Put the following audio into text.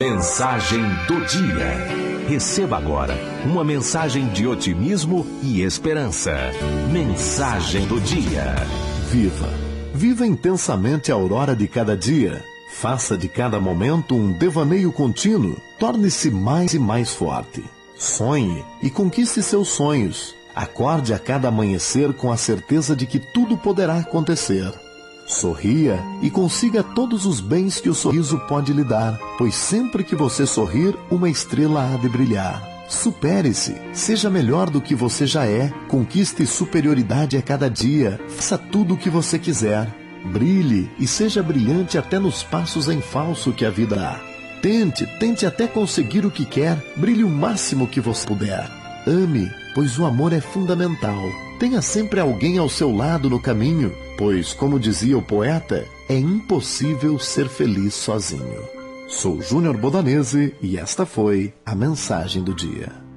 Mensagem do dia. Receba agora uma mensagem de otimismo e esperança. Mensagem do dia. Viva. Viva intensamente a aurora de cada dia. Faça de cada momento um devaneio contínuo. Torne-se mais e mais forte. Sonhe e conquiste seus sonhos. Acorde a cada amanhecer com a certeza de que tudo poderá acontecer. Sorria e consiga todos os bens que o sorriso pode lhe dar, pois sempre que você sorrir, uma estrela há de brilhar. Supere-se, seja melhor do que você já é, conquiste superioridade a cada dia, faça tudo o que você quiser. Brilhe e seja brilhante até nos passos em falso que a vida dá. Tente, tente até conseguir o que quer, brilhe o máximo que você puder. Ame, pois o amor é fundamental. Tenha sempre alguém ao seu lado no caminho, pois, como dizia o poeta, é impossível ser feliz sozinho. Sou Júnior Bodanese e esta foi a mensagem do dia.